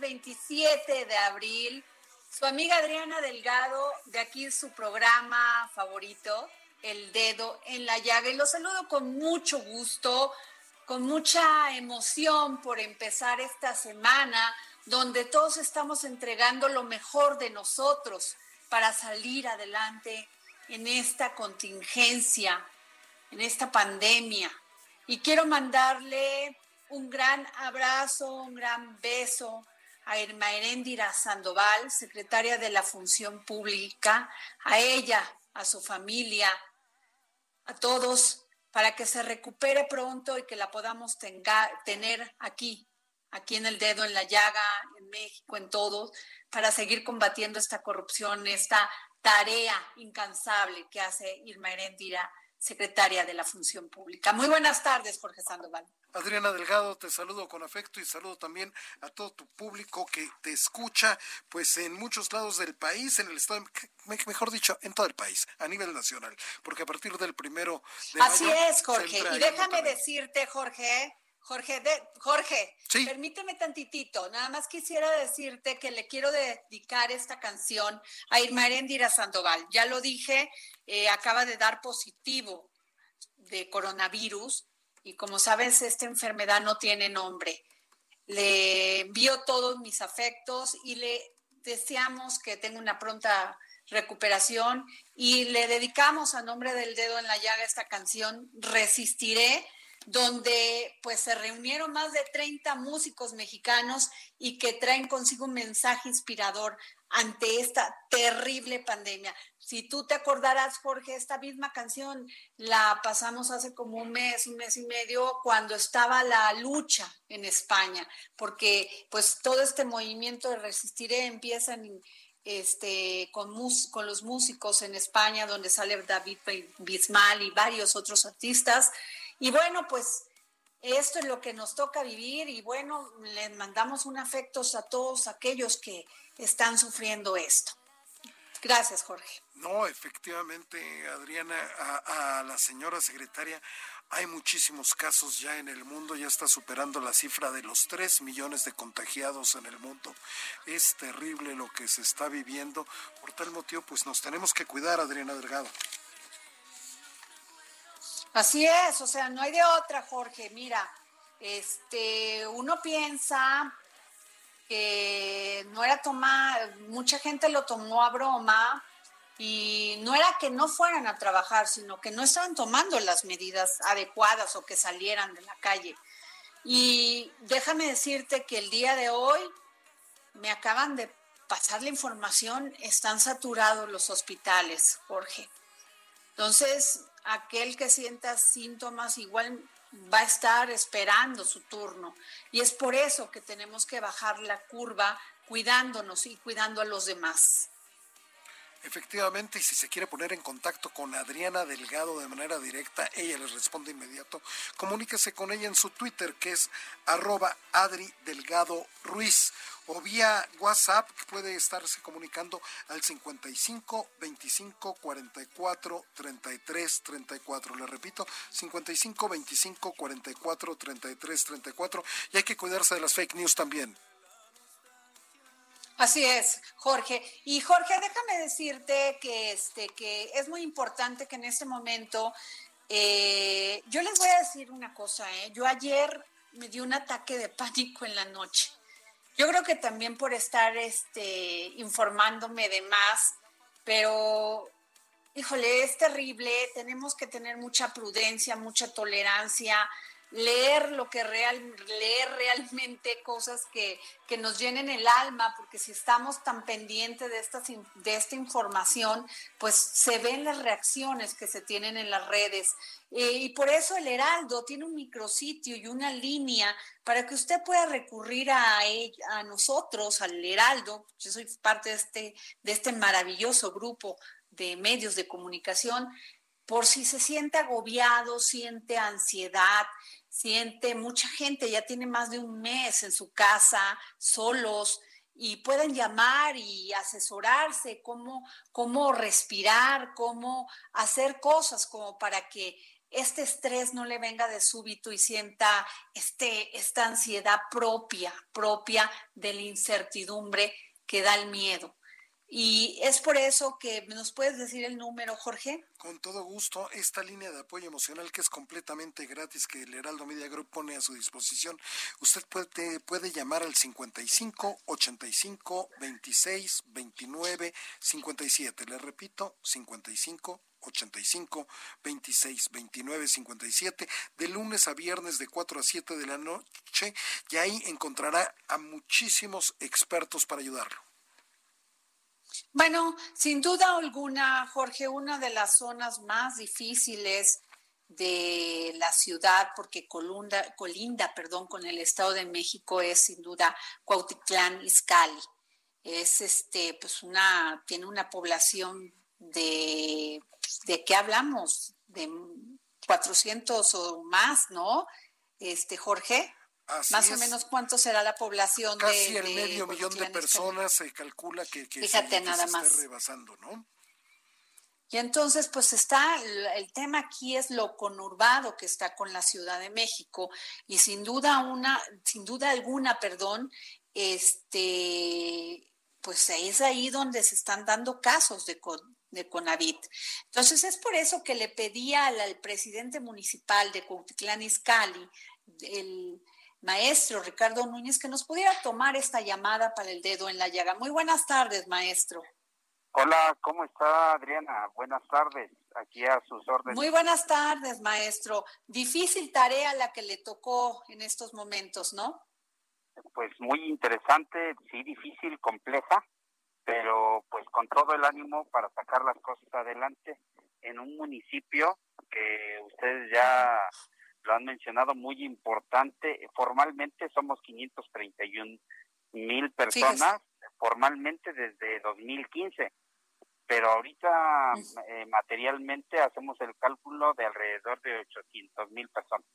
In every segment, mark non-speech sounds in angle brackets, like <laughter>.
27 de abril. Su amiga Adriana Delgado, de aquí su programa favorito, El Dedo en la Llaga. Y los saludo con mucho gusto, con mucha emoción por empezar esta semana, donde todos estamos entregando lo mejor de nosotros para salir adelante en esta contingencia, en esta pandemia. Y quiero mandarle un gran abrazo, un gran beso a Irma Heréndira Sandoval, secretaria de la Función Pública, a ella, a su familia, a todos, para que se recupere pronto y que la podamos tener aquí, aquí en el dedo, en la llaga, en México, en todos, para seguir combatiendo esta corrupción, esta tarea incansable que hace Irma Heréndira, secretaria de la Función Pública. Muy buenas tardes, Jorge Sandoval. Adriana Delgado, te saludo con afecto y saludo también a todo tu público que te escucha, pues en muchos lados del país, en el estado, me- mejor dicho, en todo el país, a nivel nacional, porque a partir del primero de Así mayo es, Jorge. Y déjame decirte, Jorge, Jorge, de- Jorge, Sí. permíteme tantitito. Nada más quisiera decirte que le quiero dedicar esta canción a Irma Eréndira Sandoval. Ya lo dije, eh, acaba de dar positivo de coronavirus y como sabes, esta enfermedad no tiene nombre. Le envío todos mis afectos y le deseamos que tenga una pronta recuperación y le dedicamos a nombre del dedo en la llaga esta canción Resistiré donde pues se reunieron más de 30 músicos mexicanos y que traen consigo un mensaje inspirador ante esta terrible pandemia. Si tú te acordarás, Jorge, esta misma canción la pasamos hace como un mes, un mes y medio, cuando estaba la lucha en España, porque pues todo este movimiento de Resistiré empieza este, con, mus- con los músicos en España, donde sale David Bismal y varios otros artistas. Y bueno, pues esto es lo que nos toca vivir y bueno, les mandamos un afecto a todos aquellos que están sufriendo esto. Gracias, Jorge. No, efectivamente, Adriana, a, la señora secretaria, hay muchísimos casos ya en el mundo, ya está superando la cifra de los 3 millones de contagiados en el mundo. Es terrible lo que se está viviendo. Por tal motivo, pues nos tenemos que cuidar, Adriana Delgado. Así es, o sea, no hay de otra, Jorge. Mira, este, uno piensa que no era tomar, mucha gente lo tomó a broma y no era que no fueran a trabajar, sino que no estaban tomando las medidas adecuadas o que salieran de la calle. Y déjame decirte que el día de hoy me acaban de pasar la información, están saturados los hospitales, Jorge. Entonces, aquel que sienta síntomas igual va a estar esperando su turno. Y es por eso que tenemos que bajar la curva cuidándonos y cuidando a los demás. Efectivamente, y si se quiere poner en contacto con Adriana Delgado de manera directa, ella les responde inmediato. Comuníquese con ella en su Twitter, que es arroba Adri Delgado Ruiz, o vía WhatsApp, que puede estarse comunicando al 55 25 44 33 34. Le repito, 55 25 44 33 34. Y hay que cuidarse de las fake news también. Así es, Jorge. Y Jorge, déjame decirte que, este, que es muy importante que en este momento, eh, yo les voy a decir una cosa, ¿eh? yo ayer me dio un ataque de pánico en la noche. Yo creo que también por estar este, informándome de más, pero híjole, es terrible, tenemos que tener mucha prudencia, mucha tolerancia, leer lo que real, leer realmente cosas que, que nos llenen el alma, porque si estamos tan pendientes de, estas, de esta información, pues se ven las reacciones que se tienen en las redes. Y por eso el Heraldo tiene un micrositio y una línea para que usted pueda recurrir a, a nosotros, al Heraldo. Yo soy parte de este, de este maravilloso grupo de medios de comunicación, por si se siente agobiado, siente ansiedad, siente mucha gente, ya tiene más de un mes en su casa, solos, y pueden llamar y asesorarse cómo, cómo respirar, cómo hacer cosas como para que este estrés no le venga de súbito y sienta este, esta ansiedad propia, propia de la incertidumbre que da el miedo. Y es por eso que nos puedes decir el número, Jorge. Con todo gusto, esta línea de apoyo emocional que es completamente gratis que el Heraldo Media Group pone a su disposición, usted puede, llamar al 55 85 26 29 57. Le repito, 55 85 26 29 57 de lunes a viernes de 4 a 7 de la noche y ahí encontrará a muchísimos expertos para ayudarlo. Bueno, sin duda alguna, Jorge, una de las zonas más difíciles de la ciudad, porque colunda, colinda, perdón, con el Estado de México es sin duda Cuautitlán Izcalli. Es este, pues una, tiene una población de, ¿de qué hablamos? De 400 o más, ¿no? Este, Jorge. Así más o menos cuánto será la población de Casi el de medio millón de personas se calcula que, que, Fíjate se, que nada se más. esté rebasando, ¿no? Y entonces, pues está, el, tema aquí es lo conurbado que está con la Ciudad de México y sin duda una, sin duda alguna, perdón, este, pues es ahí donde se están dando casos de, de Conavit. Entonces es por eso que le pedía al, al presidente municipal de Cuautitlán Izcalli, el maestro Ricardo Núñez, que nos pudiera tomar esta llamada para el dedo en la llaga. Muy buenas tardes, maestro. Hola, ¿cómo está Adriana? Buenas tardes, aquí a sus órdenes. Muy buenas tardes, maestro. Difícil tarea la que le tocó en estos momentos, ¿no? Pues muy interesante, sí, difícil, compleja, pero pues con todo el ánimo para sacar las cosas adelante en un municipio que ustedes ya lo han mencionado muy importante. Formalmente somos 531 mil personas, formalmente desde 2015, pero ahorita eh, materialmente hacemos el cálculo de alrededor de 800 mil personas.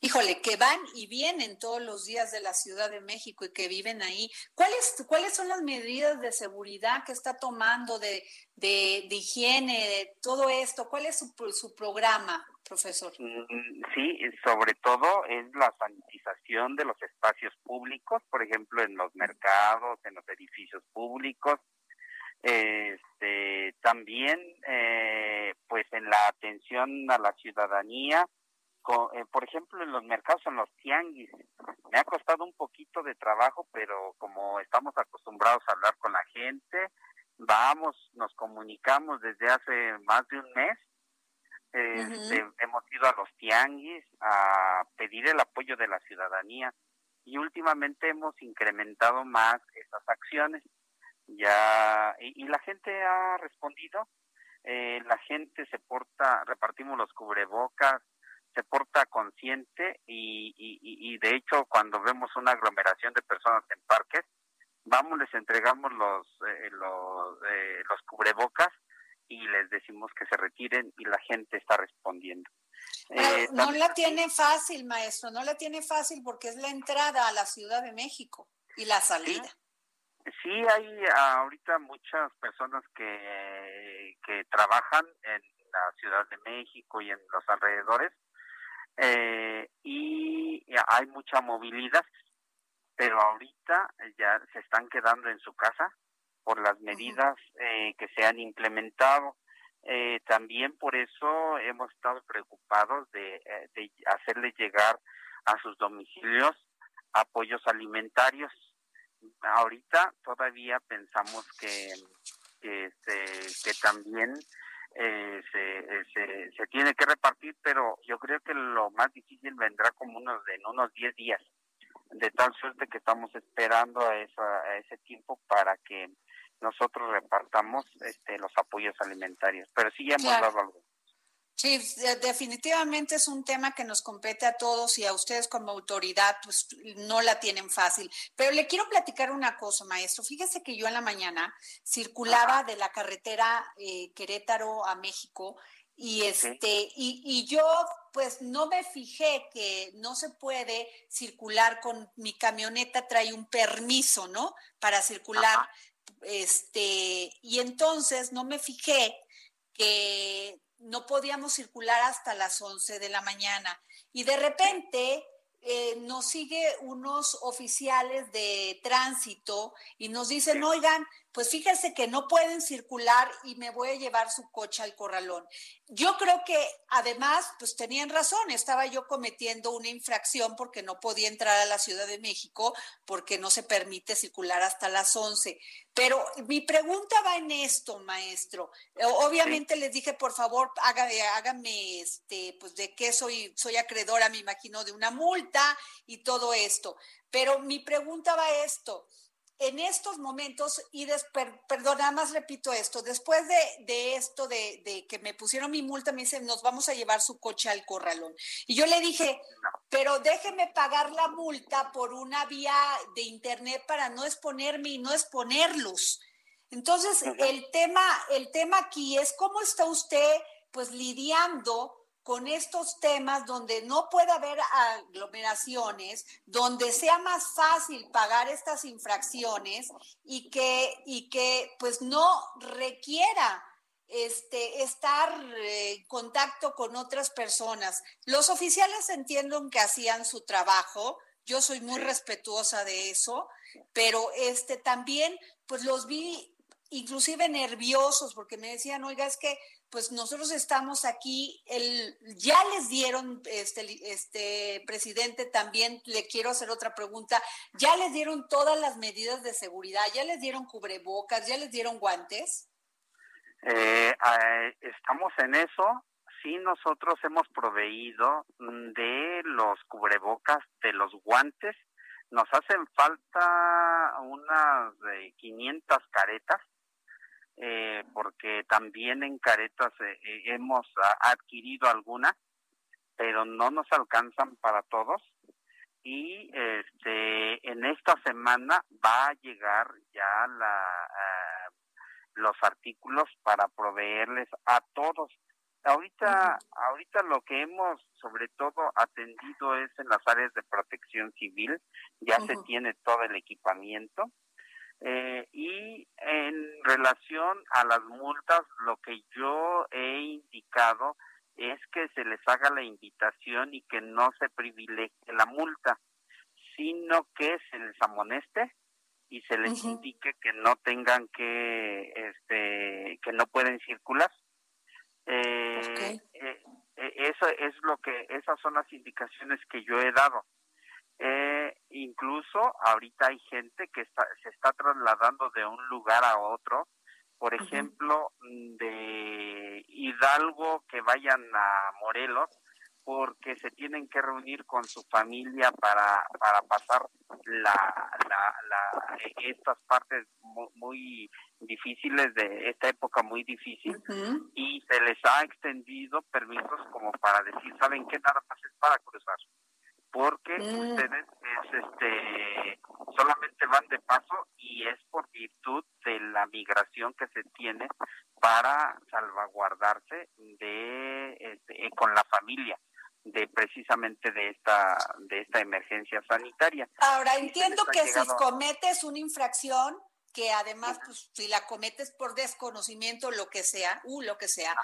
Híjole, que van y vienen todos los días de la Ciudad de México y que viven ahí. ¿Cuáles, cuáles son las medidas de seguridad que está tomando, de, de, de higiene, de todo esto? ¿Cuál es su, su programa, profesor? Mm, Sí, sobre todo es la sanitización de los espacios públicos, por ejemplo, en los mercados, en los edificios públicos. Este, también, eh, pues, en la atención a la ciudadanía, eh, por ejemplo, en los mercados, en los tianguis. Me ha costado un poquito de trabajo, pero como estamos acostumbrados a hablar con la gente, vamos, nos comunicamos desde hace más de un mes. Este, hemos ido a los tianguis a pedir el apoyo de la ciudadanía y últimamente hemos incrementado más esas acciones. Ya y, y la gente ha respondido. Eh, la gente se porta repartimos los cubrebocas se porta consciente y, y, y- y de hecho cuando vemos una aglomeración de personas en parques vamos les entregamos los eh, los, eh, los cubrebocas y les decimos que se retiren y la gente está respondiendo. Eh, no la tiene fácil, maestro, no la tiene fácil porque es la entrada a la Ciudad de México y la salida. Sí, hay ahorita muchas personas que, que trabajan en la Ciudad de México y en los alrededores eh, y hay mucha movilidad, pero ahorita ya se están quedando en su casa por las medidas eh, que se han implementado. Eh, también por eso hemos estado preocupados de, eh, de hacerle llegar a sus domicilios apoyos alimentarios. Ahorita todavía pensamos que, que, este, que también eh, se, eh, se, se tiene que repartir, pero yo creo que lo más difícil vendrá como unos en unos 10 días, de tal suerte que estamos esperando a, esa, a ese tiempo para que nosotros repartamos este, los apoyos alimentarios. Pero sí ya hemos Claro. dado algo. Sí, de- definitivamente es un tema que nos compete a todos y a ustedes como autoridad, pues no la tienen fácil. Pero le quiero platicar una cosa, maestro. Fíjese que yo en la mañana circulaba de la carretera eh, Querétaro a México y este y, y yo pues no me fijé que no se puede circular con mi camioneta trae un permiso, ¿no? Para circular este y entonces no me fijé que no podíamos circular hasta las 11 de la mañana. Y de repente eh, nos sigue unos oficiales de tránsito y nos dicen, oigan, pues fíjense que no pueden circular y me voy a llevar su coche al corralón. Yo creo que además, pues tenían razón, estaba yo cometiendo una infracción porque no podía entrar a la Ciudad de México porque no se permite circular hasta las 11. Pero mi pregunta va en esto, maestro. Obviamente les dije, por favor, hágame, hágame este, pues de qué soy, soy acreedora, me imagino, de una multa y todo esto. Pero mi pregunta va a esto. En estos momentos, y des, per, perdón, nada más repito esto, después de, de esto, de, de, que me pusieron mi multa, me dicen, nos vamos a llevar su coche al corralón. Y yo le dije, pero déjeme pagar la multa por una vía de internet para no exponerme y no exponerlos. Entonces, el tema, el tema aquí es cómo está usted pues lidiando con estos temas donde no puede haber aglomeraciones, donde sea más fácil pagar estas infracciones y que, y que pues no requiera este, estar eh, en contacto con otras personas. Los oficiales entiendo que hacían su trabajo, yo soy muy respetuosa de eso, pero este también, pues los vi inclusive nerviosos porque me decían, oiga, es que pues nosotros estamos aquí, el, ya les dieron, este, este presidente, también le quiero hacer otra pregunta, ya les dieron todas las medidas de seguridad, ya les dieron cubrebocas, ya les dieron guantes. Eh, eh, estamos en eso. Sí, nosotros hemos proveído de los cubrebocas, de los guantes. Nos hacen falta unas de 500 caretas, eh, porque también en caretas eh, eh, hemos adquirido algunas, pero no nos alcanzan para todos. Y este, en esta semana va a llegar ya la los artículos para proveerles a todos. Ahorita, ahorita lo que hemos sobre todo atendido es en las áreas de protección civil, ya se tiene todo el equipamiento. Eh, y en relación a las multas, lo que yo he indicado es que se les haga la invitación y que no se privilegie la multa, sino que se les amoneste y se les indique que no tengan que, este, que no pueden circular. Eh, eh, eh, eso es lo que, esas son las indicaciones que yo he dado. Incluso ahorita hay gente que está, se está trasladando de un lugar a otro, por ejemplo, de Hidalgo que vayan a Morelos, porque se tienen que reunir con su familia para, para pasar la, la, la estas partes muy, difíciles de esta época muy difícil. Y se les ha extendido permisos como para decir, ¿saben qué? Nada más es para cruzar porque mm. ustedes es este solamente van de paso y es por virtud de la migración que se tiene para salvaguardarse de este, con la familia de precisamente de esta de esta emergencia sanitaria. Ahora entiendo que si cometes una infracción que además pues, si la cometes por desconocimiento lo que sea, uh, lo que sea,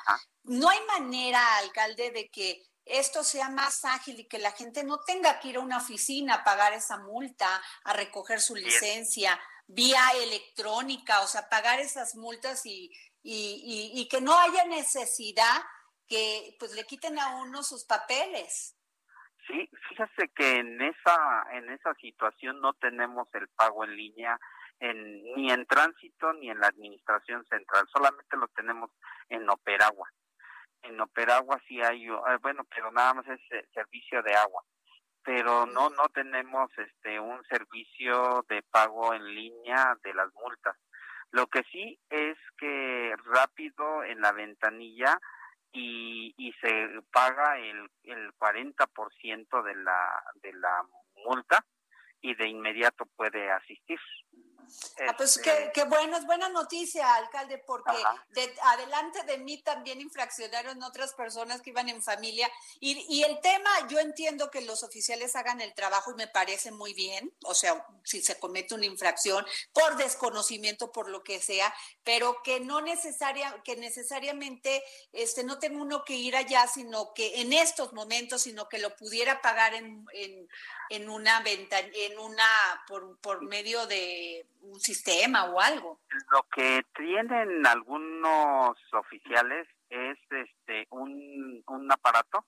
no hay manera, alcalde, de que esto sea más ágil y que la gente no tenga que ir a una oficina a pagar esa multa, a recoger su licencia vía electrónica, o sea, pagar esas multas y, y, y que no haya necesidad que pues le quiten a uno sus papeles. Sí, fíjese que en esa en esa situación no tenemos el pago en línea en, ni en tránsito ni en la administración central, solamente lo tenemos en Operagua. En Operagua sí hay, eh, bueno, pero nada más es eh, servicio de agua, pero no no tenemos este un servicio de pago en línea de las multas. Lo que sí es que rápido en la ventanilla y, y se paga el, el 40% de la, de la multa y de inmediato puede asistir. Ah, pues qué, qué, bueno, es buena noticia, alcalde, porque de, adelante de mí también infraccionaron otras personas que iban en familia. Y, y, el tema, yo entiendo que los oficiales hagan el trabajo y me parece muy bien, o sea, si se comete una infracción por desconocimiento, por lo que sea, pero que no necesaria, que necesariamente este, no tenga uno que ir allá, sino que en estos momentos, sino que lo pudiera pagar en, en, en una venta, en una, por, por medio de un sistema o algo. Lo que tienen algunos oficiales es este un, un aparato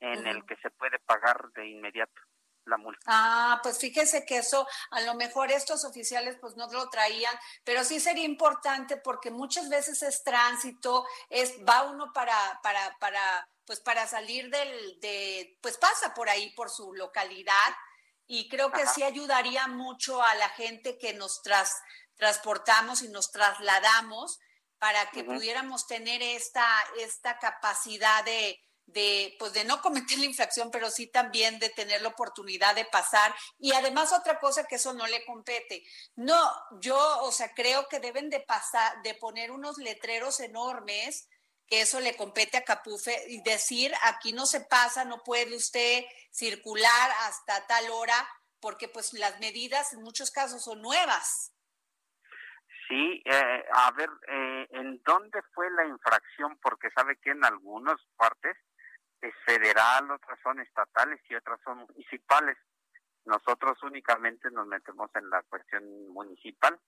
en el que se puede pagar de inmediato la multa. Ah, pues fíjese que eso a lo mejor estos oficiales pues no lo traían, pero sí sería importante porque muchas veces es tránsito, es va uno para para para pues para salir del de pues pasa por ahí por su localidad y creo que sí ayudaría mucho a la gente que nos tras, transportamos y nos trasladamos para que pudiéramos tener esta, esta capacidad de, de, pues de no cometer la infracción, pero sí también de tener la oportunidad de pasar. Y además otra cosa que eso no le compete. No, yo, o sea, creo que deben de pasar, de poner unos letreros enormes eso le compete a Capufe y decir aquí no se pasa, no puede usted circular hasta tal hora, porque pues las medidas en muchos casos son nuevas. Sí, eh, a ver, eh, en dónde fue la infracción, porque sabe que en algunas partes es federal, otras son estatales y otras son municipales. Nosotros únicamente nos metemos en la cuestión municipal,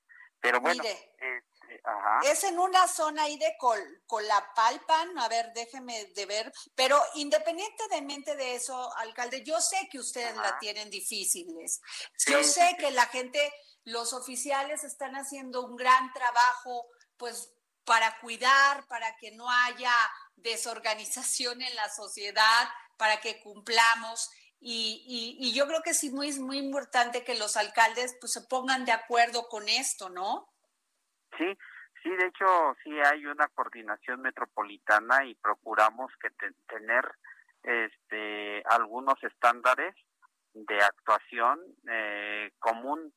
pero bueno, Mire. este, ajá, Es en una zona ahí de Col Colapalpan, a ver, déjeme de ver, pero independientemente de eso, alcalde, yo sé que ustedes la tienen difíciles. Sí, yo sé sí. que la gente, los oficiales están haciendo un gran trabajo, pues para cuidar, para que no haya desorganización en la sociedad, para que cumplamos. Y, y, yo creo que sí muy, es muy importante que los alcaldes pues se pongan de acuerdo con esto, ¿no? Sí, sí, de hecho sí hay una coordinación metropolitana y procuramos que te- tener este algunos estándares de actuación eh, común,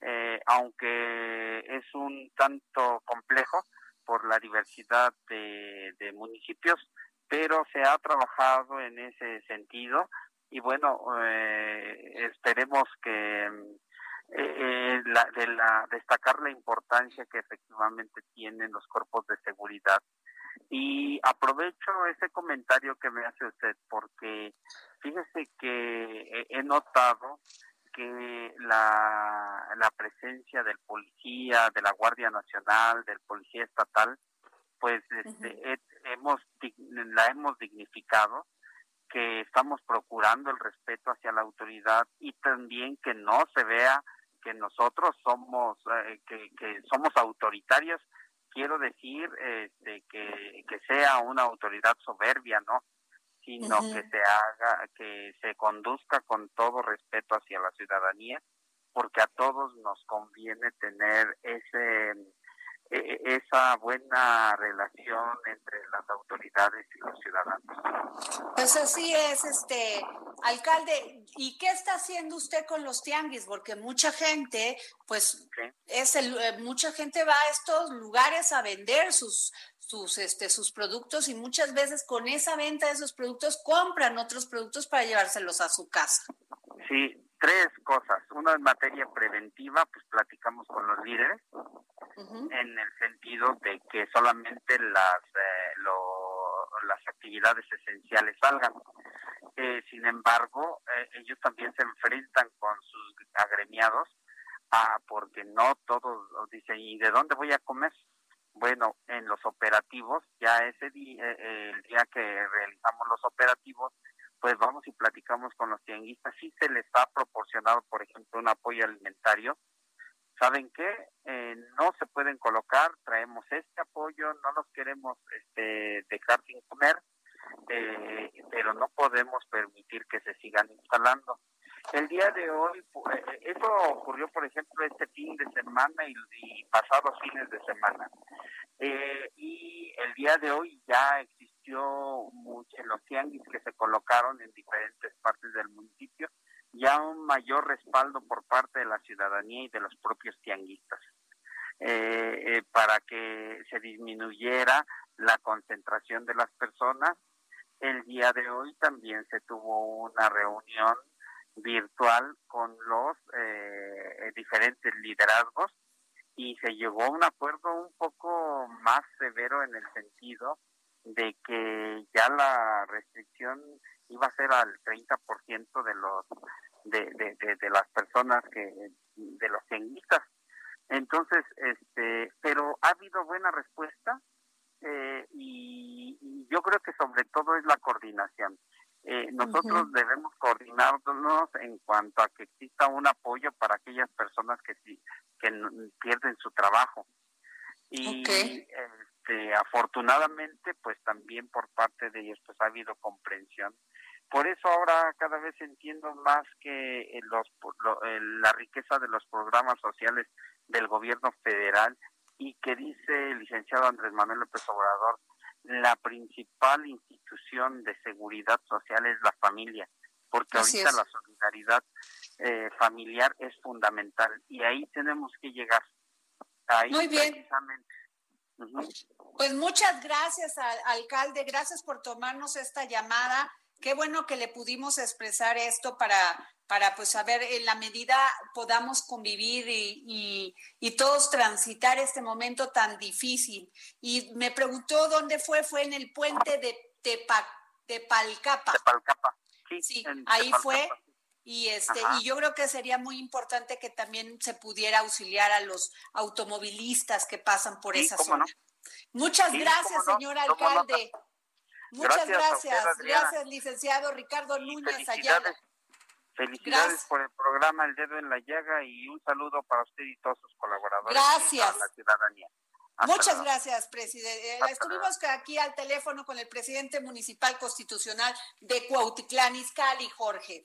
eh, aunque es un tanto complejo por la diversidad de, de municipios, pero se ha trabajado en ese sentido y bueno, eh, esperemos que mm, eh, la, de la, destacar la importancia que efectivamente tienen los cuerpos de seguridad. Y aprovecho ese comentario que me hace usted porque fíjese que he- notado que la, la presencia del policía, de la Guardia Nacional, del policía estatal, pues este, he- hemos la hemos dignificado que estamos procurando el respeto hacia la autoridad y también que no se vea que nosotros somos eh, que, que somos autoritarios quiero decir este, que, que sea una autoridad soberbia no sino que se haga que se conduzca con todo respeto hacia la ciudadanía porque a todos nos conviene tener ese e- e- esa buena relación entre las autoridades y los ciudadanos. Pues así es, este alcalde. ¿Y qué está haciendo usted con los tianguis? Porque mucha gente, pues, Sí. es el, eh, mucha gente va a estos lugares a vender sus sus este sus productos y muchas veces con esa venta de esos productos compran otros productos para llevárselos a su casa. Sí, tres cosas. Una en materia preventiva, pues platicamos con los líderes En el sentido de que solamente las eh, lo- las actividades esenciales salgan. Eh, sin embargo, eh, ellos también se enfrentan con sus agremiados ah, porque no todos dicen, ¿y de dónde voy a comer? Bueno, en los operativos, ya ese día, eh, el día que realizamos los operativos, pues vamos y platicamos con los tianguistas. Sí se les ha proporcionado, por ejemplo, un apoyo alimentario. ¿Saben qué? Eh, no se pueden colocar, traemos este apoyo, no los queremos este, dejar sin comer, eh, pero no podemos permitir que se sigan instalando. El día de hoy, eh, eso ocurrió, por ejemplo, este fin de semana y, y pasados fines de semana. Y el día de hoy ya existió mucho, los tianguis que se colocaron en diferentes partes del municipio, ya un mayor respaldo por parte de la ciudadanía y de los propios tianguistas. eh, eh, para que se disminuyera la concentración de las personas. El día de hoy también se tuvo una reunión virtual con los eh, diferentes liderazgos y se llegó a un acuerdo un poco más severo en el sentido de que ya la restricción iba a ser al 30% de los de, de, de, de las personas que de los tianguistas. Entonces este pero ha habido buena respuesta eh, y, y yo creo que sobre todo es la coordinación. Eh, nosotros debemos coordinarnos en cuanto a que exista un apoyo para aquellas personas que sí que pierden su trabajo. Y este, afortunadamente pues también por parte de ellos pues ha habido comprensión por eso ahora cada vez entiendo más que eh, los lo- eh, la riqueza de los programas sociales del gobierno federal y que dice el licenciado Andrés Manuel López Obrador la principal institución de seguridad social es la familia porque Así ahorita es. la solidaridad eh, familiar es fundamental y ahí tenemos que llegar ahí Muy bien. precisamente. Pues muchas gracias, al- alcalde. Gracias por tomarnos esta llamada. Qué bueno que le pudimos expresar esto para, para pues saber en la medida podamos convivir y, y, y todos transitar este momento tan difícil. Y me preguntó dónde fue, fue en el puente de Tepa, Tepalcapa. Tepalcapa. Sí, Sí, ahí Tepalcapa. fue. Y este, Ajá. y yo creo que sería muy importante que también se pudiera auxiliar a los automovilistas que pasan por Sí, esa zona. no. Muchas Sí, gracias, no, señor alcalde. Muchas Gracias usted, gracias. Licenciado Ricardo Núñez felicidades. Ayala. Felicidades Gracias. por el programa El Dedo en la Llaga y un saludo para usted y todos sus colaboradores. Gracias. Y la ciudadanía. Hasta Muchas luego. gracias, presidente. Eh, Hasta Estuvimos aquí al teléfono con el presidente municipal constitucional de Cuautitlán Izcalli, Jorge.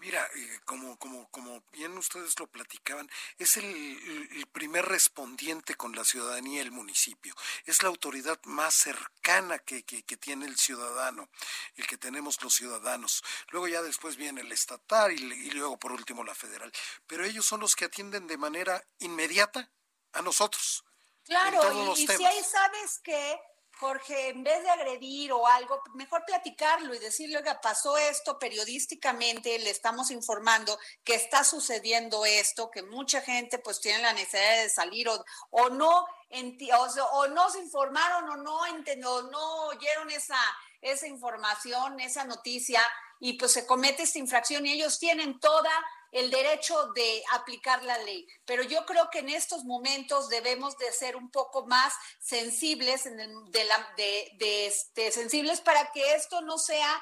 Mira, eh, como, como, como bien ustedes lo platicaban, es el, primer respondiente con la ciudadanía el municipio. Es la autoridad más cercana que, que- que tiene el ciudadano, el que tenemos los ciudadanos. Luego ya después viene el estatal y, luego por último la federal. Pero ellos son los que atienden de manera inmediata a nosotros. Claro, y, y si ahí sabes que, Jorge, en vez de agredir o algo, mejor platicarlo y decirle, oiga, pasó esto periodísticamente, le estamos informando que está sucediendo esto, que mucha gente pues tiene la necesidad de salir o, no o, o no se informaron o no o no oyeron esa, esa información, esa noticia, y pues se comete esta infracción y ellos tienen toda el derecho de aplicar la ley. Pero yo creo que en estos momentos debemos de ser un poco más sensibles, en el- de la- de- este, sensibles para que esto no sea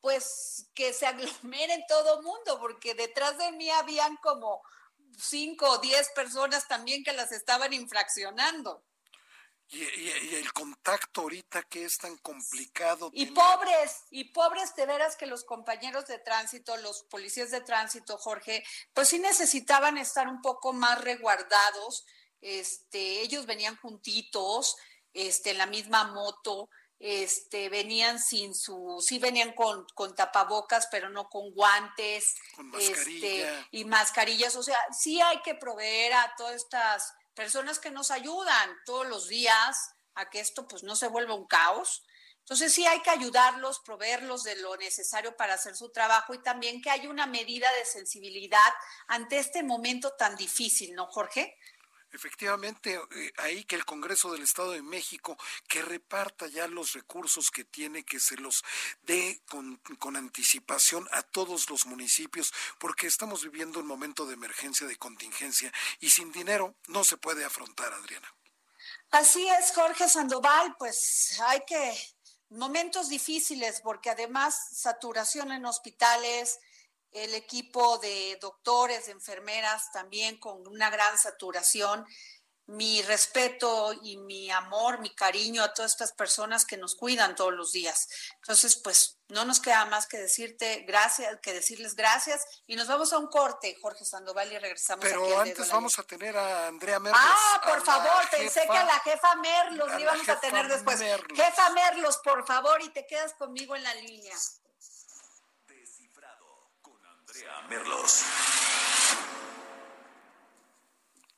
pues que se aglomere en todo mundo, porque detrás de mí habían como cinco o diez personas también que las estaban infraccionando. Y, y- y el contacto ahorita que es tan complicado. Y tener- pobres, y pobres de veras que los compañeros de tránsito, los policías de tránsito, Jorge, pues sí necesitaban estar un poco más resguardados. Este, ellos venían juntitos, este, en la misma moto, este, venían sin su, sí venían con, con tapabocas, pero no con guantes, Con mascarilla. este, y mascarillas. O sea, sí hay que proveer a todas estas personas que nos ayudan todos los días a que esto pues no se vuelva un caos. Entonces sí hay que ayudarlos, proveerlos de lo necesario para hacer su trabajo y también que haya una medida de sensibilidad ante este momento tan difícil, ¿no, Jorge? Efectivamente, eh, ahí que el Congreso del Estado de México que reparta ya los recursos que tiene, que se los dé con, con anticipación a todos los municipios, porque estamos viviendo un momento de emergencia, de contingencia, y sin dinero no se puede afrontar, Adriana. Así es, Jorge Sandoval, pues hay que momentos difíciles porque además saturación en hospitales, el equipo de doctores, de enfermeras también con una gran saturación. Mi respeto y mi amor, mi cariño a todas estas personas que nos cuidan todos los días. Entonces, pues no nos queda más que decirte gracias, que decirles gracias y nos vamos a un corte, Jorge Sandoval, y regresamos Pero antes vamos a tener a Andrea Merlos. Ah, por favor, pensé jefa- que a la jefa Merlos la íbamos a tener después. Merlos. Jefa Merlos, por favor, y te quedas conmigo en la línea. Andrea Merlos.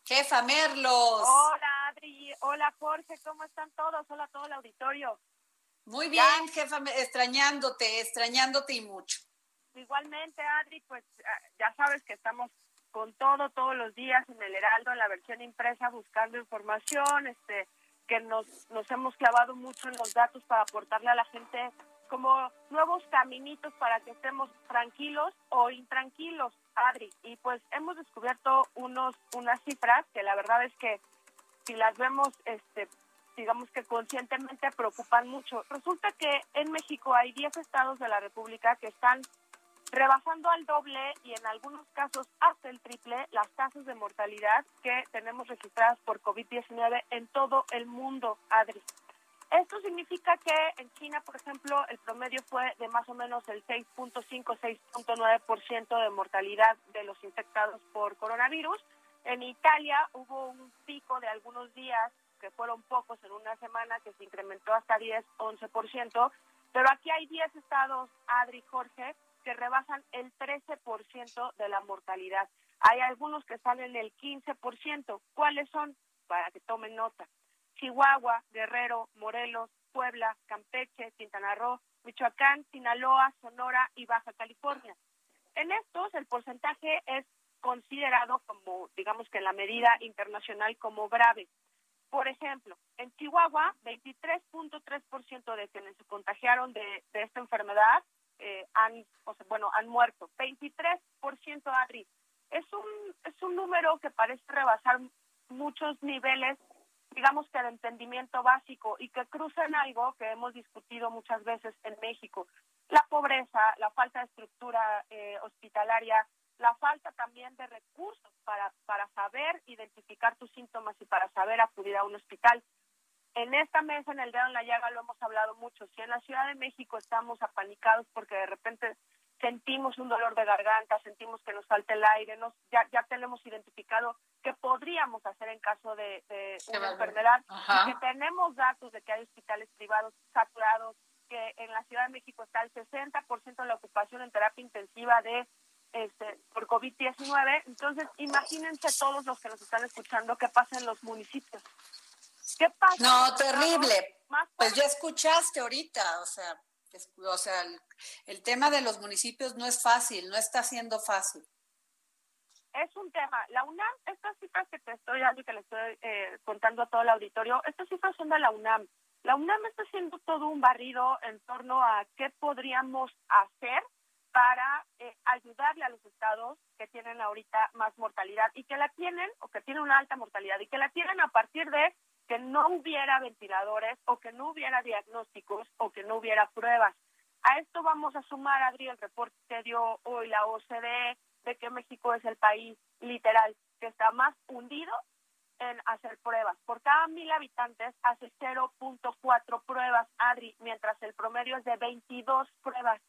Jefa Merlos. Hola Adri, hola Jorge, ¿cómo están todos? Hola a todo el auditorio. Muy bien, jefa, extrañándote, extrañándote y mucho. Igualmente Adri, pues ah, ya sabes que estamos con todo todos los días en el Heraldo, en la versión impresa, buscando información, este, que nos, nos hemos clavado mucho en los datos para aportarle a la gente como nuevos caminitos para que estemos tranquilos o intranquilos, Adri. Y pues hemos descubierto unos unas cifras que la verdad es que si las vemos, este, digamos que conscientemente preocupan mucho. Resulta que en México hay 10 estados de la República que están rebasando al doble y en algunos casos hasta el triple las tasas de mortalidad que tenemos registradas por COVID-19 en todo el mundo, Adri. Esto significa que en China, por ejemplo, el promedio fue de más o menos el 6.5-6.9% de mortalidad de los infectados por coronavirus. En Italia hubo un pico de algunos días, que fueron pocos en una semana, que se incrementó hasta 10-11%, pero aquí hay 10 estados, Adri Jorge, que rebasan el 13% de la mortalidad. Hay algunos que están en el 15%. ¿Cuáles son? Para que tomen nota. Chihuahua, Guerrero, Morelos, Puebla, Campeche, Quintana Roo, Michoacán, Sinaloa, Sonora y Baja California. En estos, el porcentaje es considerado como, digamos que en la medida internacional, como grave. Por ejemplo, en Chihuahua, 23.3% de quienes se contagiaron de, esta enfermedad eh, han, o sea, bueno, han muerto. 23% Adri. Es un, es un número que parece rebasar muchos niveles, digamos que de entendimiento básico y que cruzan algo que hemos discutido muchas veces en México. La pobreza, la falta de estructura eh, hospitalaria, la falta también de recursos para, para saber identificar tus síntomas y para saber acudir a un hospital. En esta mesa, en el dedo en la llaga, lo hemos hablado mucho. Si en la Ciudad de México estamos apanicados porque de repente sentimos un dolor de garganta, sentimos que nos falta el aire, nos, ya, ya tenemos identificado qué podríamos hacer en caso de, de una enfermedad y que tenemos datos de que hay hospitales privados saturados, que en la Ciudad de México está el 60% de la ocupación en terapia intensiva de este, por COVID-19. Entonces, imagínense todos los que nos están escuchando qué pasa en los municipios. ¿Qué pasa? No, terrible. más Pues ya escuchaste ahorita, o sea, o sea, el, el tema de los municipios no es fácil, no está siendo fácil. es un tema. La UNAM, estas cifras que te estoy dando y que le estoy eh, contando a todo el auditorio, estas cifras son de la UNAM. La UNAM está haciendo todo un barrido en torno a qué podríamos hacer para eh, ayudarle a los estados que tienen ahorita más mortalidad y que la tienen, o que tienen una alta mortalidad, y que la tienen a partir de que no hubiera ventiladores o que no hubiera diagnósticos o que no hubiera pruebas. A esto vamos a sumar, Adri, el reporte que dio hoy la OCDE de que México es el país literal que está más hundido en hacer pruebas. Por cada mil habitantes hace 0.4 pruebas, Adri, mientras el promedio es de 22 pruebas.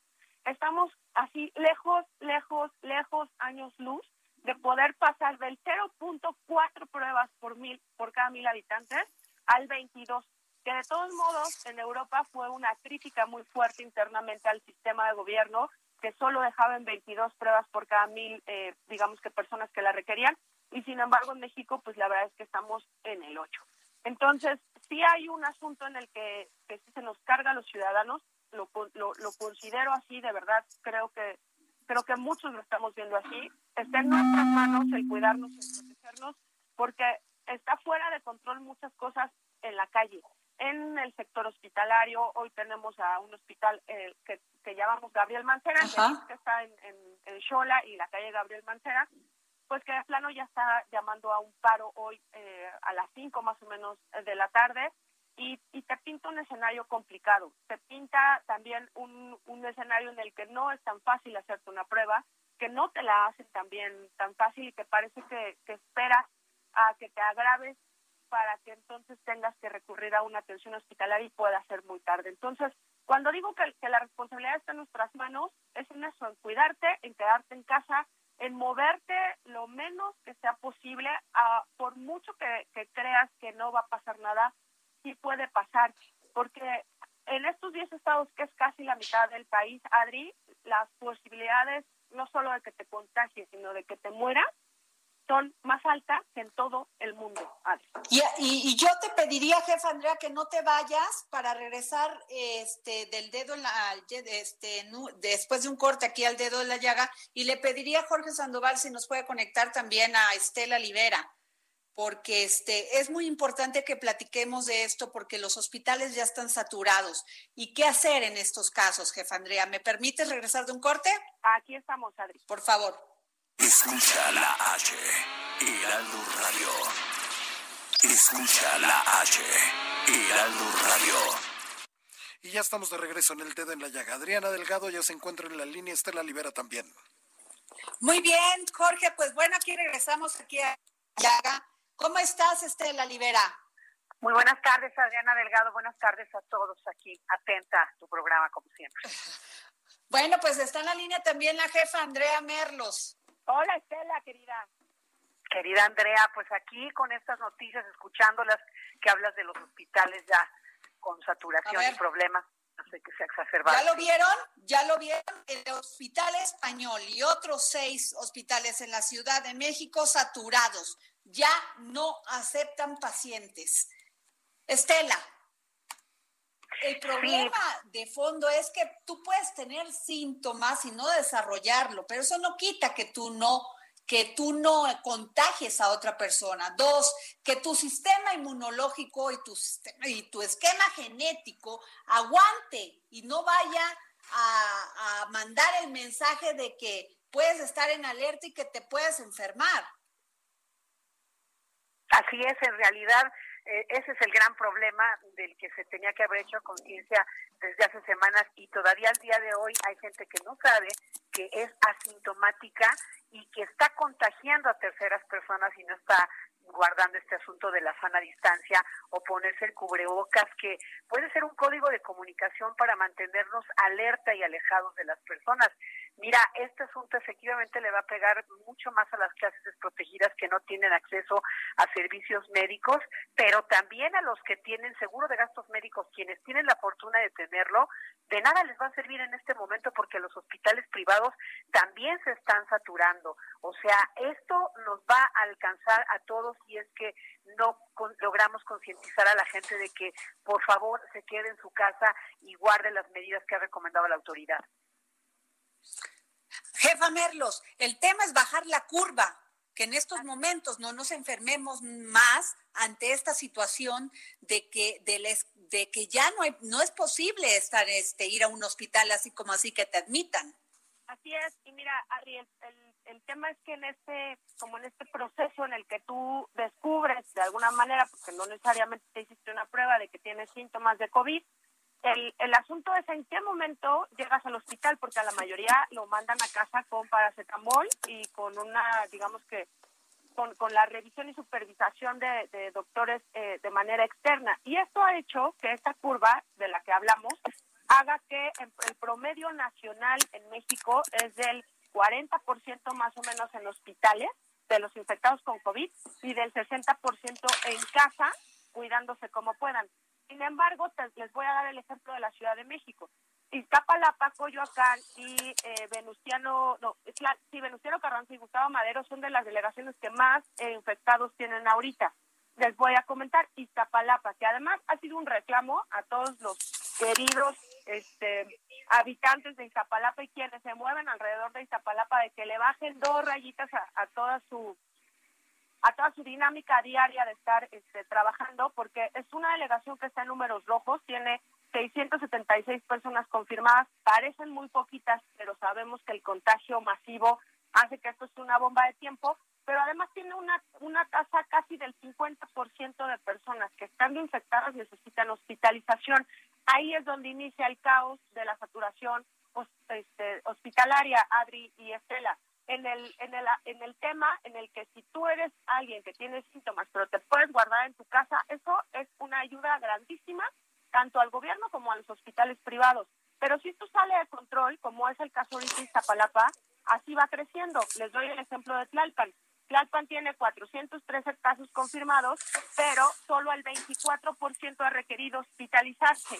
Estamos así lejos, lejos, lejos, años luz de poder pasar del 0.4 pruebas por mil por cada mil habitantes al 22 que de todos modos en Europa fue una crítica muy fuerte internamente al sistema de gobierno que solo dejaba en 22 pruebas por cada mil, eh, digamos que personas que la requerían, y sin embargo en México pues la verdad es que estamos en el 8. Entonces, sí hay un asunto en el que, que se nos carga a los ciudadanos, lo, lo, lo considero así, de verdad, creo que creo que muchos lo estamos viendo así. Está en nuestras manos el cuidarnos, el protegernos, porque está fuera de control muchas cosas en la calle. En el sector hospitalario, hoy tenemos a un hospital eh, que, que llamamos Gabriel Mancera, Ajá. que está en, en, en Xola y la calle Gabriel Mancera, pues que de plano ya está llamando a un paro hoy eh, a las 5 más o menos de la tarde y, y te pinta un escenario complicado. Te pinta también un, un escenario en el que no es tan fácil hacerte una prueba, que no te la hacen también tan fácil y que parece que, esperas a que te agraves para que entonces tengas que recurrir a una atención hospitalaria y pueda ser muy tarde. Entonces, cuando digo que, la responsabilidad está en nuestras manos, es en eso, en cuidarte, en quedarte en casa, en moverte lo menos que sea posible, a, por mucho que, que creas que no va a pasar nada, sí puede pasar, porque en estos 10 estados, que es casi la mitad del país, Adri, las posibilidades no solo de que te contagies, sino de que te mueras, son más altas que en todo el mundo. Y, y- y yo te pediría, jefa Andrea, que no te vayas para regresar este, del dedo en la, este, después de un corte aquí al dedo en la llaga, y le pediría a Jorge Sandoval si nos puede conectar también a Estela Libera, porque este, es muy importante que platiquemos de esto porque los hospitales ya están saturados. ¿Y qué hacer en estos casos, jefa Andrea? ¿Me permites regresar de un corte? Aquí estamos, Adri. Por favor. Escucha la H, Heraldo Radio. Escucha la H, Heraldo Radio. Y ya estamos de regreso en el dedo en la llaga. Adriana Delgado ya se encuentra en la línea, Estela Libera también. Muy bien, Jorge, pues bueno, aquí regresamos aquí a Llaga. ¿Cómo estás, Estela Libera? Muy buenas tardes, Adriana Delgado. Buenas tardes a todos aquí. Atenta a tu programa, como siempre. <laughs> Bueno, pues está en la línea también la jefa Andrea Merlos. Hola, Estela, querida. Querida Andrea, pues aquí con estas noticias, escuchándolas, que hablas de los hospitales ya con saturación y problemas, no sé que se ha exacerbado. ¿Ya lo vieron? ¿Ya lo vieron? El Hospital Español y otros seis hospitales en la Ciudad de México saturados. Ya no aceptan pacientes. Estela, el problema de fondo es que tú puedes tener síntomas y no desarrollarlo, pero eso no quita que tú no que tú no contagies a otra persona. Dos, que tu sistema inmunológico y tu, sistema, y tu esquema genético aguante y no vaya a, a mandar el mensaje de que puedes estar en alerta y que te puedes enfermar. Así es, en realidad eh, ese es el gran problema del que se tenía que haber hecho conciencia desde hace semanas y todavía al día de hoy hay gente que no sabe que es asintomática y que está contagiando a terceras personas y no está guardando este asunto de la sana distancia o ponerse el cubrebocas, que puede ser un código de comunicación para mantenernos alerta y alejados de las personas. Mira, este asunto efectivamente le va a pegar mucho más a las clases desprotegidas que no tienen acceso a servicios médicos, pero también a los que tienen seguro de gastos médicos, quienes tienen la fortuna de tenerlo, de nada les va a servir en este momento porque los hospitales privados también se están saturando. O sea, esto nos va a alcanzar a todos si es que no con- logramos concientizar a la gente de que por favor se quede en su casa y guarde las medidas que ha recomendado la autoridad. Jefa Merlos, el tema es bajar la curva, que en estos momentos no nos enfermemos más ante esta situación de que de, les- de que ya no hay, no es posible estar este ir a un hospital así como así que te admitan. Así es, y mira, Ari, el, el- el tema es que en este, como en este proceso en el que tú descubres de alguna manera, porque no necesariamente te hiciste una prueba de que tienes síntomas de COVID, el, el asunto es en qué momento llegas al hospital, porque a la mayoría lo mandan a casa con paracetamol y con una, digamos que, con, con la revisión y supervisación de, de doctores eh, de manera externa. Y esto ha hecho que esta curva de la que hablamos haga que el promedio nacional en México es del 40% más o menos en hospitales de los infectados con COVID y del 60% en casa, cuidándose como puedan. Sin embargo, les voy a dar el ejemplo de la Ciudad de México. Iztapalapa, Coyoacán y eh, Venustiano, no, la- sí, Venustiano Carranza y Gustavo Madero son de las delegaciones que más eh, infectados tienen ahorita. Les voy a comentar Iztapalapa, que además ha sido un reclamo a todos los queridos este, habitantes de Iztapalapa y quienes se mueven alrededor de Iztapalapa de que le bajen dos rayitas a, a toda su a toda su dinámica diaria de estar este, trabajando, porque es una delegación que está en números rojos, tiene 676 personas confirmadas, parecen muy poquitas, pero sabemos que el contagio masivo hace que esto es una bomba de tiempo, pero además tiene una, una tasa casi del 50% de personas que estando infectadas necesitan hospitalización. Ahí es donde inicia el caos de la saturación este, hospitalaria, Adri y Estela en el, en el en el tema en el que si tú eres alguien que tiene síntomas pero te puedes guardar en tu casa, eso es una ayuda grandísima tanto al gobierno como a los hospitales privados. Pero si esto sale de control, como es el caso ahorita de Iztapalapa, así va creciendo. Les doy el ejemplo de Tlalpan. Tlalpan tiene 413 casos confirmados, pero solo el 24% ha requerido hospitalizarse.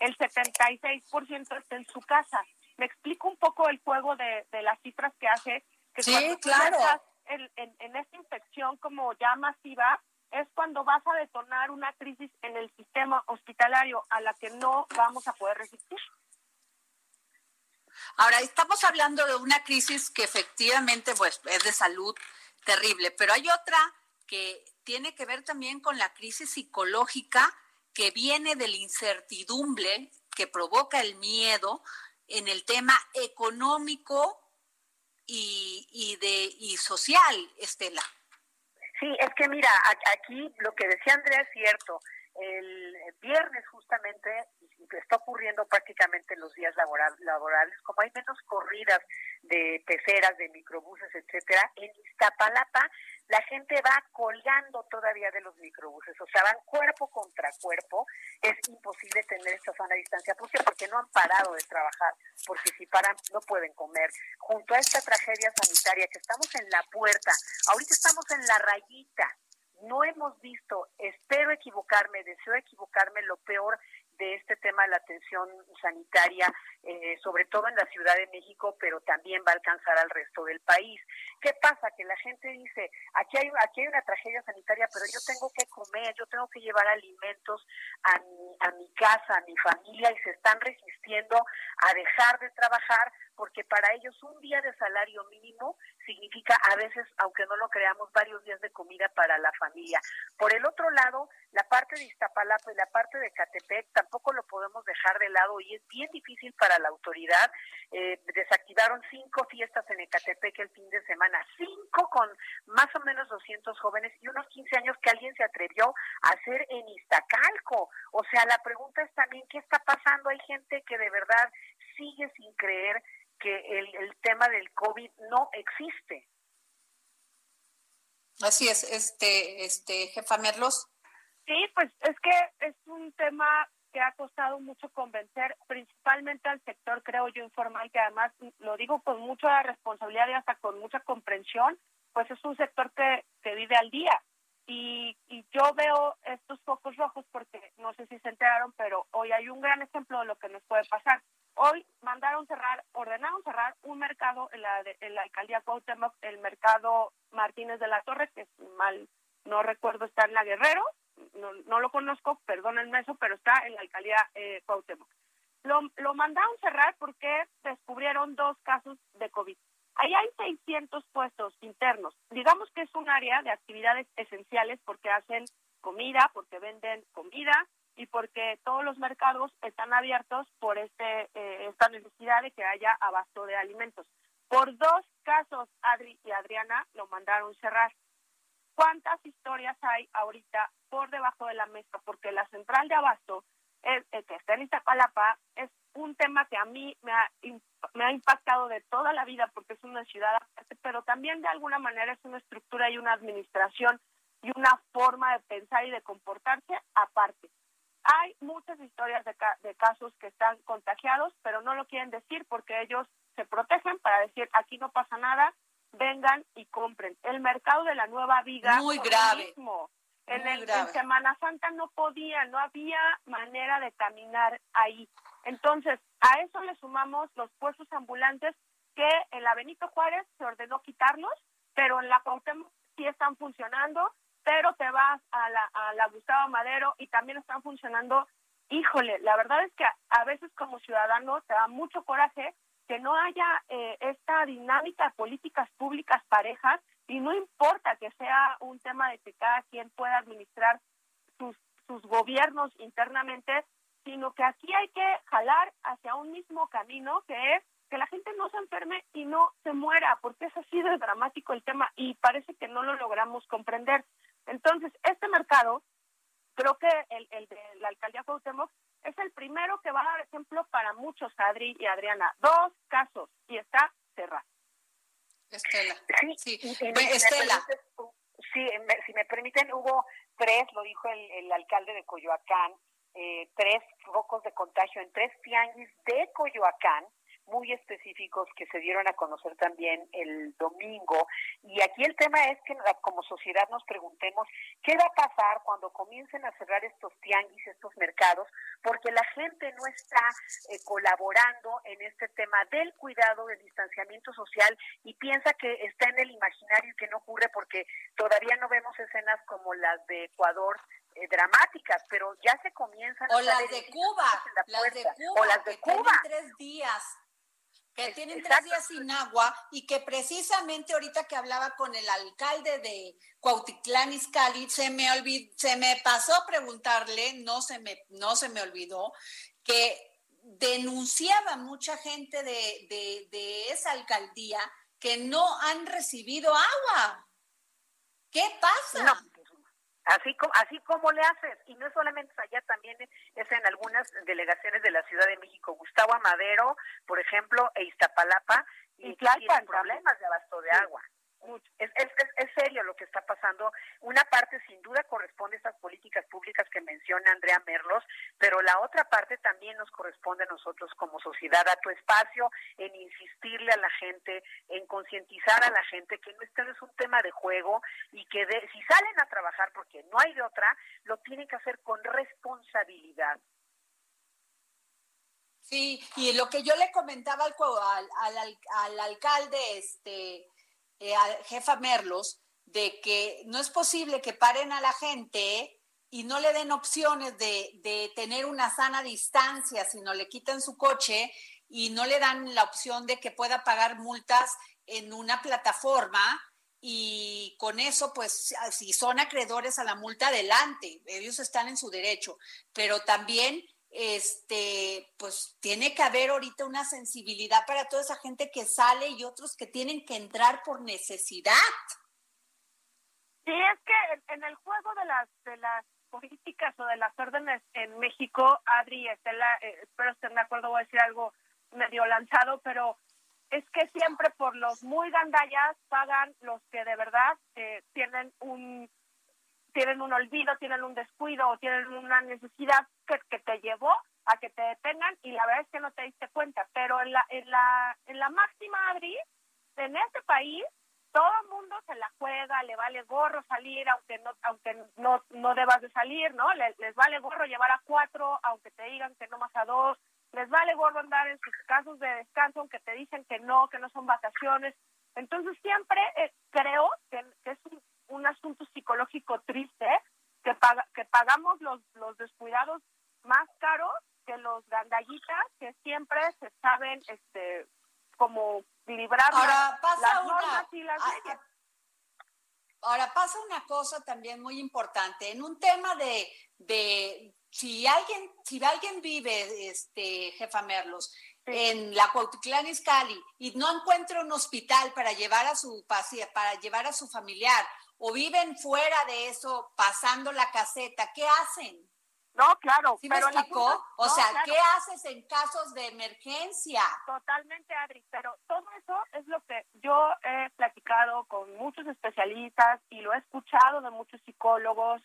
El 76% está en su casa. Me explico un poco el juego de, de las cifras que hace. Que Sí, cuando claro. estás En, en, en esta infección como ya masiva, es cuando vas a detonar una crisis en el sistema hospitalario a la que no vamos a poder resistir. Ahora, estamos hablando de una crisis que efectivamente pues, es de salud terrible, pero hay otra que tiene que ver también con la crisis psicológica que viene de la incertidumbre que provoca el miedo en el tema económico y, y de, y social, Estela. Sí, es que mira, aquí lo que decía Andrea es cierto. El viernes justamente, está ocurriendo prácticamente en los días laboral- laborales, como hay menos corridas de peceras, de microbuses, etcétera, en Iztapalapa la gente va colgando todavía de los microbuses, o sea, van cuerpo contra cuerpo, es imposible tener esta sana distancia. Porque no han parado de trabajar, porque si paran no pueden comer. Junto a esta tragedia sanitaria que estamos en la puerta, ahorita estamos en la rayita, no hemos visto, espero equivocarme, deseo equivocarme, lo peor de este tema de la atención sanitaria, eh, sobre todo en la Ciudad de México, pero también va a alcanzar al resto del país. ¿Qué pasa? Que la gente dice, aquí hay, aquí hay una tragedia sanitaria, pero yo tengo que comer, yo tengo que llevar alimentos a mi, a mi casa, a mi familia, y se están resistiendo a dejar de trabajar porque para ellos un día de salario mínimo significa a veces, aunque no lo creamos, varios días de comida para la familia. Por el otro lado, la parte de Iztapalapa y la parte de Catepec tampoco lo podemos dejar de lado y es bien difícil para la autoridad. Eh, desactivaron cinco fiestas en Ecatepec el fin de semana, cinco con más o menos 200 jóvenes y unos 15 años que alguien se atrevió a hacer en Iztacalco. O sea, la pregunta es también, ¿qué está pasando? Hay gente que de verdad sigue sin creer que el, el tema del COVID no existe. Así es, este, este, jefa Merlos. Sí, pues es que es un tema que ha costado mucho convencer, principalmente al sector, creo yo, informal, que además lo digo con mucha responsabilidad y hasta con mucha comprensión, pues es un sector que, que vive al día. Y, y yo veo estos focos rojos porque no sé si se enteraron, pero hoy hay un gran ejemplo de lo que nos puede pasar. Hoy mandaron cerrar, ordenaron cerrar un mercado en la, de- en la alcaldía Cuauhtémoc, el mercado Martínez de la Torre, que mal, no recuerdo, está en la Guerrero, no, no lo conozco, perdónenme eso, pero está en la alcaldía eh. Lo, lo mandaron cerrar porque descubrieron dos casos de COVID. Ahí hay 600 puestos internos. Digamos que es un área de actividades esenciales porque hacen comida, porque venden comida y porque todos los mercados están abiertos por este eh, esta necesidad de que haya abasto de alimentos. Por dos casos, Adri y Adriana lo mandaron cerrar. ¿Cuántas historias hay ahorita por debajo de la mesa? Porque la central de abasto, es, eh, que está en Iztapalapa, es un tema que a mí me ha, me ha impactado de toda la vida porque es una ciudad aparte, pero también de alguna manera es una estructura y una administración y una forma de pensar y de comportarse aparte. Hay muchas historias de, ca- de casos que están contagiados, pero no lo quieren decir porque ellos se protegen para decir aquí no pasa nada, vengan y compren. El mercado de la nueva viga Muy grave. mismo. En, el, en. Semana Santa no podía, no había manera de caminar ahí. Entonces, a eso le sumamos los puestos ambulantes que en la Benito Juárez se ordenó quitarlos, pero en la Cuauhtémoc sí están funcionando, pero te vas a la, a la Gustavo Madero y también están funcionando. Híjole, la verdad es que a, a veces como ciudadano te da mucho coraje que no haya eh, esta dinámica de políticas públicas parejas y no importa que sea un tema de que cada quien pueda administrar sus, sus gobiernos internamente, sino que aquí hay que jalar hacia un mismo camino que es que la gente no se enferme y no se muera, porque es así de dramático el tema y parece que no lo logramos comprender. Entonces, este mercado, creo que el, el de la alcaldía Cuauhtémoc es el primero que va a dar ejemplo para muchos, Adri y Adriana. Dos casos y está cerrado. Estela. Sí, Sí. Ve, me- Estela. sí, me- si me permiten, hubo tres, lo dijo el, el alcalde de Coyoacán, eh, tres focos de contagio en tres tianguis de Coyoacán, muy específicos que se dieron a conocer también el domingo. Y aquí el tema es que como sociedad nos preguntemos qué va a pasar cuando comiencen a cerrar estos tianguis, estos mercados, porque la gente no está eh, colaborando en este tema del cuidado, del distanciamiento social y piensa que está en el imaginario y que no ocurre porque todavía no vemos escenas como las de Ecuador eh, dramáticas, pero ya se comienzan a O las de Cuba, las de. Cuba, o las de que Cuba. tres días, que Es- tienen tres días sin agua y que precisamente ahorita que hablaba con el alcalde de Cuautitlán Izcalli, se me olvid- se me pasó preguntarle, no se me, no se me olvidó, que denunciaba mucha gente de, de, de esa alcaldía que no han recibido agua. ¿Qué pasa? No, así como, así como le haces, y no es solamente allá, también es en algunas delegaciones de la Ciudad de México, Gustavo Amadero, por ejemplo, e Iztapalapa, Y y Tlalpan tienen problemas de abasto de Sí. agua. Es, es serio lo que está pasando. Una parte sin duda corresponde a estas políticas públicas que menciona Andrea Merlos, pero la otra parte también nos corresponde a nosotros como sociedad, a tu espacio, en insistirle a la gente, en concientizar a la gente que no este no es un tema de juego y que de- si salen a trabajar, porque no hay de otra, lo tienen que hacer con responsabilidad. Sí, y lo que yo le comentaba al, co- al, al- al- al alcalde, este, eh, al jefa Merlos, de que no es posible que paren a la gente y no le den opciones de, de tener una sana distancia, sino le quitan su coche y no le dan la opción de que pueda pagar multas en una plataforma y con eso, pues, si son acreedores a la multa, adelante, ellos están en su derecho, pero también, este, pues, tiene que haber ahorita una sensibilidad para toda esa gente que sale y otros que tienen que entrar por necesidad. Sí, es que en, el juego de las de las políticas o de las órdenes en México, Adri Estela, eh, espero estén de acuerdo, voy a decir algo medio lanzado, pero es que siempre por los muy gandallas pagan los que de verdad eh, tienen un tienen un olvido, tienen un descuido o tienen una necesidad que, que te llevó a que te detengan y la verdad es que no te diste cuenta. Pero en la, en la, en la máxima, Adri, en este país, todo el mundo se la juega, le vale gorro salir, aunque no, aunque no, no debas de salir, ¿no? Les, les vale gorro llevar a cuatro, aunque te digan que no más a dos, les vale gorro andar en sus casos de descanso, aunque te dicen que no, que no son vacaciones. Entonces siempre eh, creo que, es un, un asunto psicológico triste que paga, que pagamos los, los descuidados más caros que los gandallitas que siempre se saben este como librar Ahora pasa las una- normas y las leyes. Ahora pasa una cosa también muy importante. En un tema de, de si alguien, si alguien vive, este, jefa Merlos, en la Cuautitlán Izcalli y no encuentra un hospital para llevar a su para llevar a su familiar o viven fuera de eso pasando la caseta, ¿qué hacen? No, claro, ¿Sí me pero el explicó? o no, sea, claro. ¿qué haces en casos de emergencia? Totalmente, Adri, pero todo eso es lo que yo he platicado con muchos especialistas y lo he escuchado de muchos psicólogos.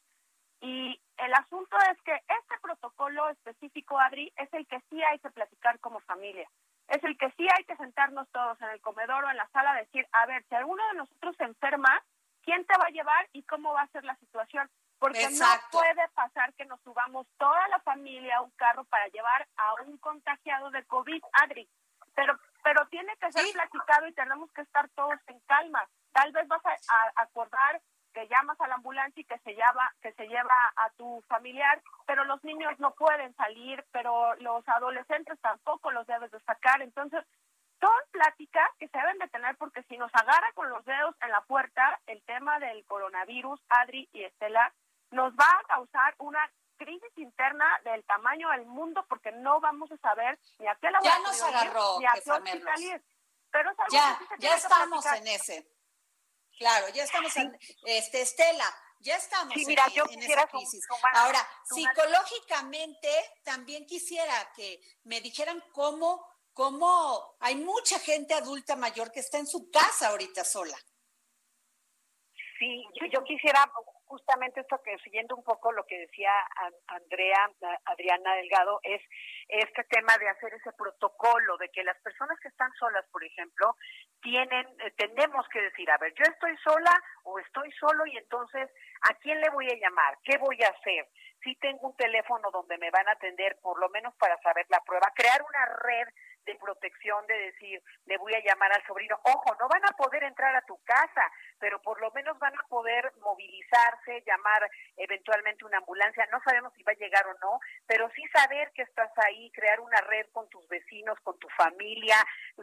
Y el asunto es que este protocolo específico, Adri, es el que sí hay que platicar como familia. Es el que sí hay que sentarnos todos en el comedor o en la sala a decir, a ver, si alguno de nosotros se enferma, ¿quién te va a llevar y cómo va a ser la situación? Porque Exacto. no puede pasar que nos subamos toda la familia a un carro para llevar a un contagiado de COVID, Adri. Pero, pero tiene que ser Sí. platicado y tenemos que estar todos en calma. Tal vez vas a, a acordar que llamas a la ambulancia y que se lleva que se lleva a tu familiar, pero los niños no pueden salir, pero los adolescentes tampoco los debes de sacar. Entonces, son pláticas que se deben de tener porque si nos agarra con los dedos en la puerta el tema del coronavirus, Adri y Estela, nos va a causar una crisis interna del tamaño del mundo porque no vamos a saber ni a qué Ya nos agarró, ni a qué hospital ir. Pero es algo Ya, que ya que estamos en ese. Claro, ya estamos en, este, Estela, ya estamos Sí, en, mira, yo en esa crisis. Ahora, psicológicamente, también quisiera que me dijeran cómo, cómo hay mucha gente adulta mayor que está en su casa ahorita sola. Sí, yo, yo quisiera justamente esto que siguiendo un poco lo que decía Andrea, Adriana Delgado, es este tema de hacer ese protocolo, de que las personas que están solas, por ejemplo, tienen, eh, tenemos que decir, a ver, yo estoy sola o estoy solo y entonces, ¿a quién le voy a llamar? ¿Qué voy a hacer? Si tengo un teléfono donde me van a atender, por lo menos para saber la prueba, crear una red de protección, de decir, le voy a llamar al sobrino. Ojo, no van a poder entrar a tu casa, pero por lo menos van a poder movilizarse, llamar eventualmente una ambulancia. No sabemos si va a llegar o no, pero sí saber que estás ahí, crear una red con tus vecinos, con tu familia,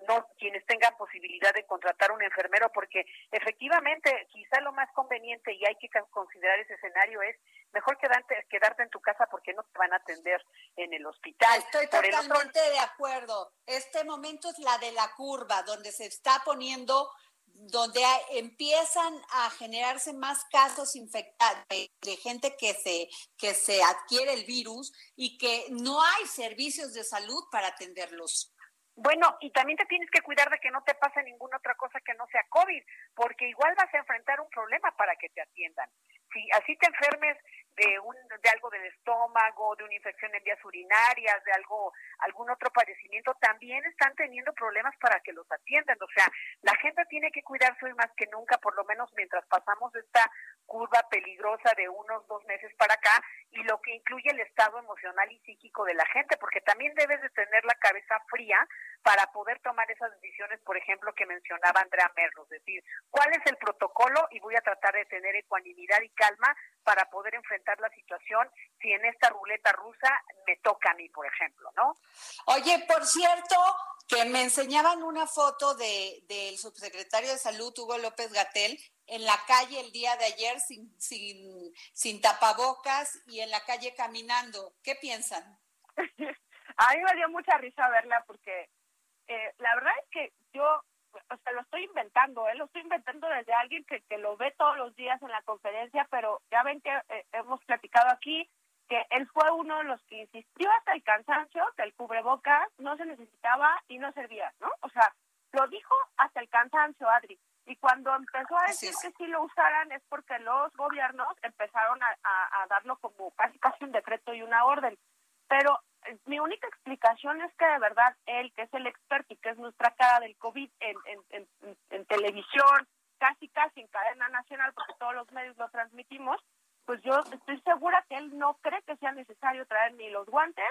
no quienes tengan posibilidad de contratar un enfermero, porque efectivamente quizá lo más conveniente y hay que con- considerar ese escenario es mejor quedarte, quedarte en tu casa porque no te van a atender en el hospital. Estoy Por el otro totalmente de acuerdo. Este momento es la de la curva, donde se está poniendo, donde empiezan a generarse más casos infectados de, de gente que se, que se adquiere el virus y que no hay servicios de salud para atenderlos. Bueno, y también te tienes que cuidar de que no te pase ninguna otra cosa que no sea COVID, porque igual vas a enfrentar un problema para que te atiendan. Si así te enfermes de un de algo del estómago, de una infección en vías urinarias, de algo algún otro padecimiento, también están teniendo problemas para que los atiendan. O sea, la gente tiene que cuidarse hoy más que nunca, por lo menos mientras pasamos esta curva peligrosa de unos dos meses para acá y lo que incluye el estado emocional y psíquico de la gente, porque también debes de tener la cabeza fría para poder tomar esas decisiones, por ejemplo, que mencionaba Andrea Merlos, decir, cuál es el protocolo y voy a tratar de tener ecuanimidad y calma para poder enfrentar la situación si en esta ruleta rusa me toca a mí, por ejemplo, ¿no? Oye, por cierto, que me enseñaban una foto de del subsecretario de Salud, Hugo López Gatel, en la calle el día de ayer sin, sin, sin tapabocas y en la calle caminando. ¿Qué piensan? <laughs> A mí me dio mucha risa verla porque eh, la verdad es que yo, o sea, lo estoy inventando, ¿eh? lo estoy inventando desde alguien que, que lo ve todos los días en la conferencia, pero ya ven que eh, hemos platicado aquí que él fue uno de los que insistió hasta el cansancio que el cubrebocas no se necesitaba y no servía, ¿no? O sea, lo dijo hasta el cansancio, Adri. Y cuando empezó a decir que sí lo usaran es porque los gobiernos empezaron a, a- a darlo como casi casi un decreto y una orden. Pero mi única explicación es que de verdad él, que es el experto y que es nuestra cara del COVID en, en, televisión, casi casi en cadena nacional, porque todos los medios lo transmitimos, pues yo estoy segura que él no cree que sea necesario traer ni los guantes,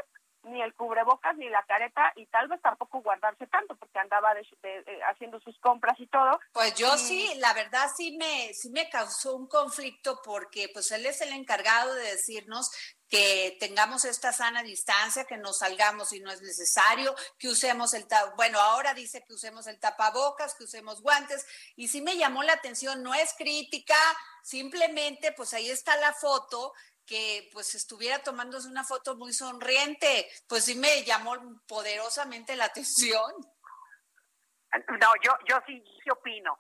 ni el cubrebocas, ni la careta, y tal vez tampoco guardarse tanto, porque andaba de- de- de- haciendo sus compras y todo. Pues yo Y- sí, la verdad sí me, sí me causó un conflicto porque pues él es el encargado de decirnos que tengamos esta sana distancia, que nos salgamos si no es necesario, que usemos el bueno, ahora dice que usemos el tapabocas, que usemos guantes, y sí me llamó la atención, no es crítica, simplemente pues ahí está la foto que pues estuviera tomándose una foto muy sonriente, pues sí me llamó poderosamente la atención. No, yo, yo sí, sí opino.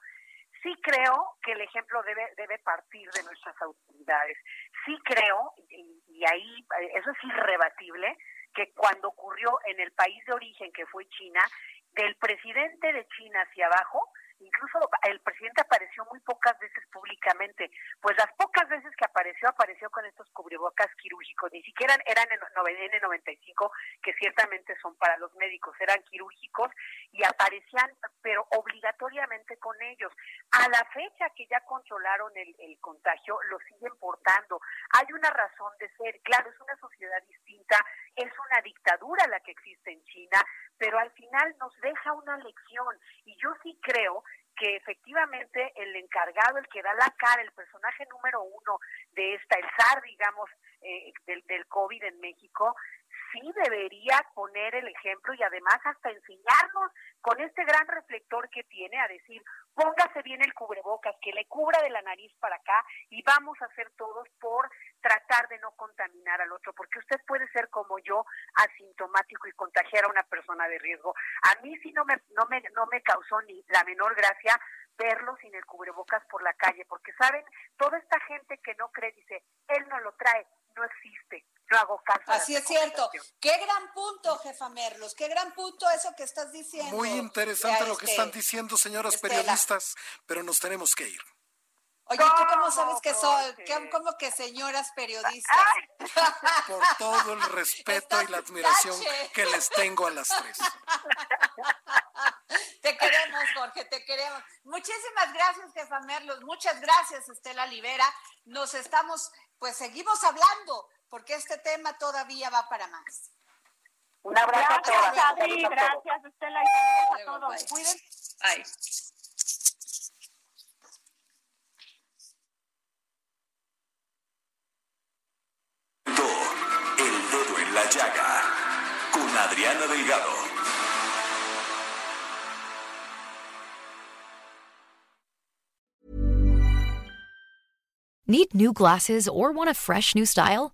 Sí creo que el ejemplo debe, debe partir de nuestras autoridades. Sí creo, y, y ahí eso es irrebatible, que cuando ocurrió en el país de origen, que fue China, del presidente de China hacia abajo, incluso el presidente apareció muy pocas veces públicamente, pues las pocas veces que apareció, apareció con estos cubrebocas quirúrgicos, ni siquiera eran en N95, que ciertamente son para los médicos, eran quirúrgicos y aparecían, pero obligatoriamente con ellos. A la fecha que ya controlaron el, el contagio, lo siguen portando. Hay una razón de ser, claro, es una sociedad distinta, es una dictadura la que existe en China, pero al final nos deja una lección y yo sí creo que efectivamente el encargado, el que da la cara, el personaje número uno de esta, el zar, digamos, eh, del, del COVID en México, sí debería poner el ejemplo y además hasta enseñarnos con este gran reflector que tiene a decir, póngase bien el cubrebocas, que le cubra de la nariz para acá y vamos a hacer todos por tratar de no contaminar al otro, porque usted puede ser como yo, asintomático y contagiar a una persona de riesgo. A mí sí no me, no me, no me causó ni la menor gracia verlo sin el cubrebocas por la calle, porque saben, toda esta gente que no cree dice, él no lo trae, no existe, no hago caso. a las Así es cierto. Qué gran punto, jefa Merlos, qué gran punto eso que estás diciendo. Muy interesante Ya, lo que este, están diciendo, señoras Estela. periodistas, pero nos tenemos que ir. Oye, ¿tú cómo ¿Cómo, sabes que qué- cómo que señoras periodistas? <laughs> Por todo el respeto y la admiración Tache. que les tengo a las tres. Te queremos, Jorge, te queremos. Muchísimas gracias, jefa Merlos. Muchas gracias, Estela Libera. Nos estamos, pues seguimos hablando, porque este tema todavía va para más. Un abrazo a todas. Gracias, Adri, gracias, Estela, y saludos a todos. bye. Cuídense. Ay. El dedo en la llaga con Adriana Delgado. Need new glasses or want a fresh new style?